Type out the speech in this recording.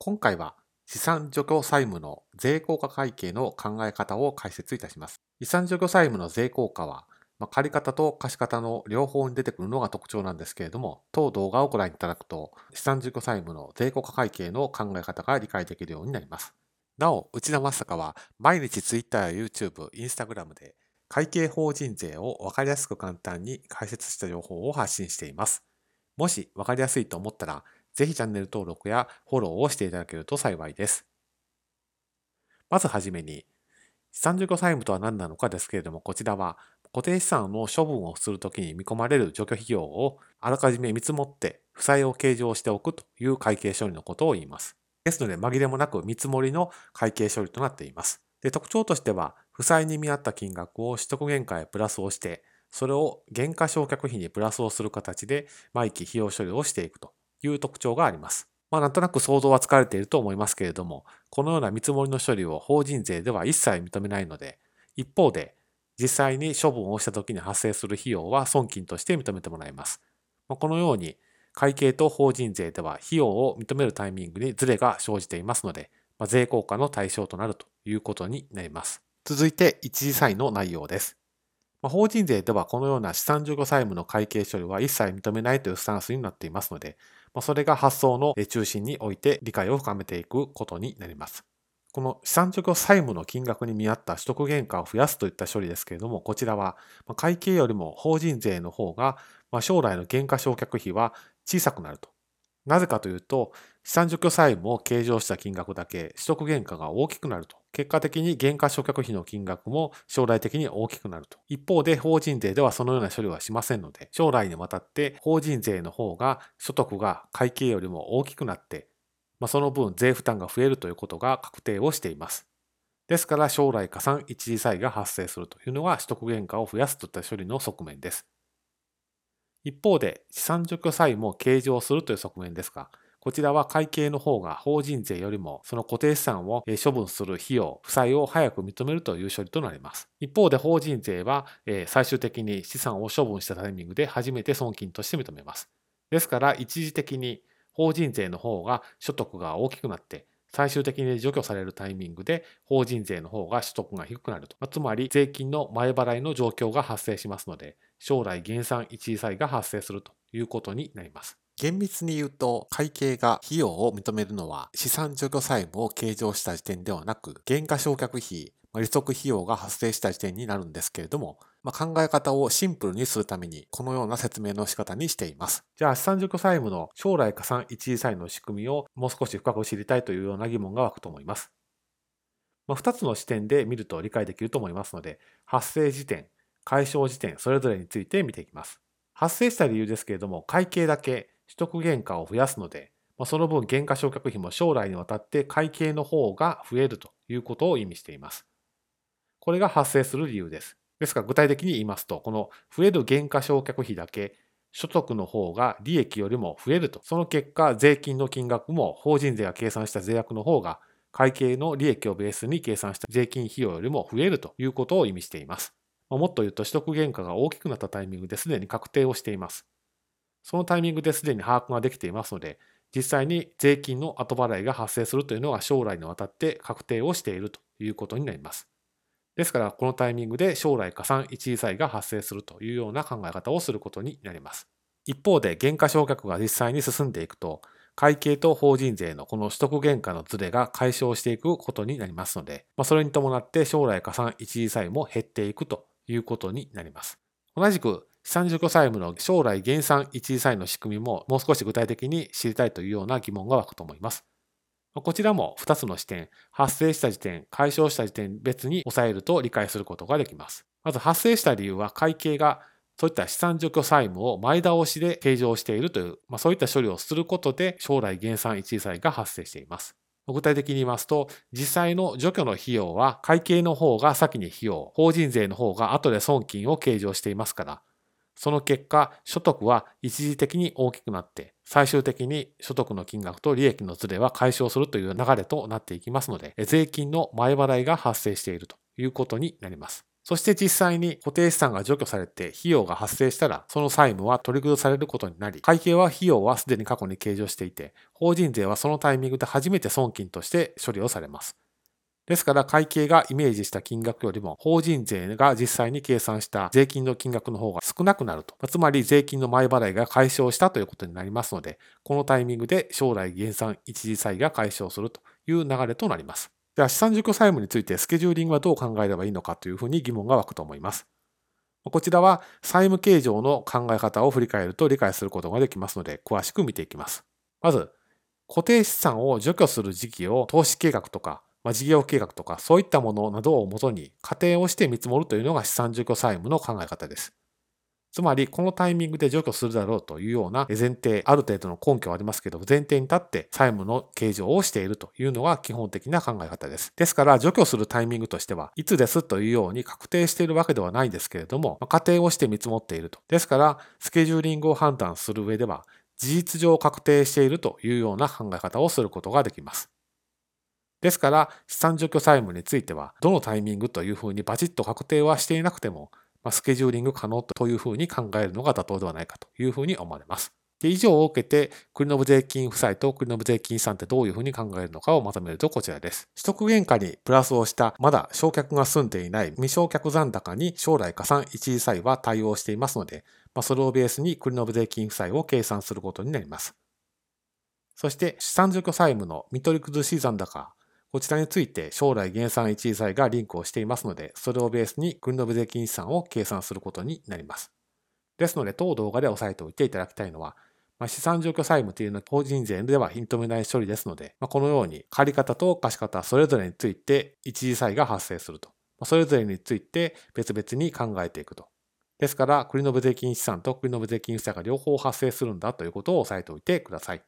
今回は資産除去債務の税効果会計の考え方を解説いたします。資産除去債務の税効果は、まあ、借方と貸方の両方に出てくるのが特徴なんですけれども、当動画をご覧いただくと、資産除去債務の税効果会計の考え方が理解できるようになります。なお、内田正孝は毎日 Twitter や YouTube、Instagram で会計法人税を分かりやすく簡単に解説した情報を発信しています。もし分かりやすいと思ったら、ぜひチャンネル登録やフォローをしていただけると幸いです。まずはじめに、資産除去債務とは何なのかですけれども、こちらは固定資産の処分をするときに見込まれる除去費用をあらかじめ見積もって負債を計上しておくという会計処理のことを言います。ですので、紛れもなく見積もりの会計処理となっています。で特徴としては、負債に見合った金額を取得原価へプラスをして、それを減価償却費にプラスをする形で毎期費用処理をしていくという特徴があります。まあなんとなく想像はつかれていると思いますけれども、このような見積もりの処理を法人税では一切認めないので、一方で実際に処分をした時に発生する費用は損金として認めてもらいます。このように会計と法人税では費用を認めるタイミングにズレが生じていますので、まあ、税効果の対象となるということになります。続いて一時債の内容です。まあ、法人税ではこのような資産除去債務の会計処理は一切認めないというスタンスになっていますので、まあ、それが発想の中心において理解を深めていくことになります。この資産除去債務の金額に見合った取得原価を増やすといった処理ですけれども、こちらは会計よりも法人税の方が将来の減価償却費は小さくなるとなぜかというと、資産除去債務を計上した金額だけ取得原価が大きくなると。結果的に減価償却費の金額も将来的に大きくなると。一方で法人税ではそのような処理はしませんので、将来にわたって法人税の方が所得が会計よりも大きくなって、まあ、その分税負担が増えるということが確定をしています。ですから将来加算一時債が発生するというのは取得原価を増やすといった処理の側面です。一方で資産除去債務を計上するという側面ですが、こちらは会計の方が法人税よりもその固定資産を処分する費用、負債を早く認めるという処理となります。一方で法人税は最終的に資産を処分したタイミングで初めて損金として認めます。ですから一時的に法人税の方が所得が大きくなって最終的に除去されるタイミングで法人税の方が所得が低くなると。つまり税金の前払いの状況が発生しますので、将来減産一時債が発生するということになります。厳密に言うと、会計が費用を認めるのは資産除去債務を計上した時点ではなく、減価償却費、利息費用が発生した時点になるんですけれども、まあ、考え方をシンプルにするために、このような説明の仕方にしています。じゃあ、資産除去債務の将来加算一時債の仕組みをもう少し深く知りたいというような疑問が湧くと思います。まあ、2つの視点で見ると理解できると思いますので、発生時点、解消時点、それぞれについて見ていきます。発生した理由ですけれども、会計だけ取得原価を増やすので、まあ、その分減価償却費も将来にわたって会計の方が増えるということを意味しています。これが発生する理由です。ですから具体的に言いますと、この増える減価償却費だけ所得の方が利益よりも増えると。その結果、税金の金額も法人税が計算した税額の方が会計の利益をベースに計算した税金費用よりも増えるということを意味しています。もっと言うと取得原価が大きくなったタイミングですでに確定をしています。そのタイミングですでに把握ができていますので、実際に税金の後払いが発生するというのが将来にわたって確定をしているということになります。ですから、このタイミングで将来加算一時債が発生するというような考え方をすることになります。一方で、減価償却が実際に進んでいくと、会計と法人税のこの取得原価のズレが解消していくことになりますので、まあ、それに伴って将来加算一時債も減っていくということになります。同じく資産除去債務の将来減産一時債の仕組みももう少し具体的に知りたいというような疑問が湧くと思います。こちらも2つの視点、発生した時点、解消した時点別に抑えると理解することができます。まず発生した理由は会計がそういった資産除去債務を前倒しで計上しているという、まあ、そういった処理をすることで将来減産一時債が発生しています。具体的に言いますと、実際の除去の費用は会計の方が先に費用、法人税の方が後で損金を計上していますから、その結果、所得は一時的に大きくなって、最終的に所得の金額と利益のズレは解消するという流れとなっていきますので、税金の前払いが発生しているということになります。そして実際に固定資産が除去されて費用が発生したら、その債務は取り崩されることになり、会計は費用はすでに過去に計上していて、法人税はそのタイミングで初めて損金として処理をされます。ですから会計がイメージした金額よりも法人税が実際に計算した税金の金額の方が少なくなると。つまり税金の前払いが解消したということになりますので、このタイミングで将来減産一時債が解消するという流れとなります。では資産除去債務についてスケジューリングはどう考えればいいのかというふうに疑問が湧くと思います。こちらは債務計上の考え方を振り返ると理解することができますので、詳しく見ていきます。まず、固定資産を除去する時期を投資計画とかまあ、事業計画とかそういったものなどをもとに仮定をして見積もるというのが資産除去債務の考え方です。つまり、このタイミングで除去するだろうというような前提、ある程度の根拠はありますけど、前提に立って債務の計上をしているというのが基本的な考え方です。ですから、除去するタイミングとしては、いつですというように確定しているわけではないんですけれども、仮定をして見積もっていると。ですから、スケジューリングを判断する上では、事実上確定しているというような考え方をすることができます。ですから、資産除去債務については、どのタイミングというふうにバチッと確定はしていなくても、まあ、スケジューリング可能というふうに考えるのが妥当ではないかというふうに思われます。で以上を受けて、国の税金負債と国の税金資産ってどういうふうに考えるのかをまとめるとこちらです。取得原価にプラスをしたまだ償却が済んでいない未償却残高に将来加算一時債は対応していますので、まあ、それをベースに国の税金負債を計算することになります。そして資産除去債務の見取り崩し残高こちらについて将来減産一時債がリンクをしていますので、それをベースに国の税金資産を計算することになります。ですので、当動画で押さえておいていただきたいのは、まあ、資産状況債務というのは法人税では認めない処理ですので、まあ、このように借方と貸方それぞれについて一時債が発生すると。まあ、それぞれについて別々に考えていくと。ですから、国の税金資産と国の税金負債が両方発生するんだということを押さえておいてください。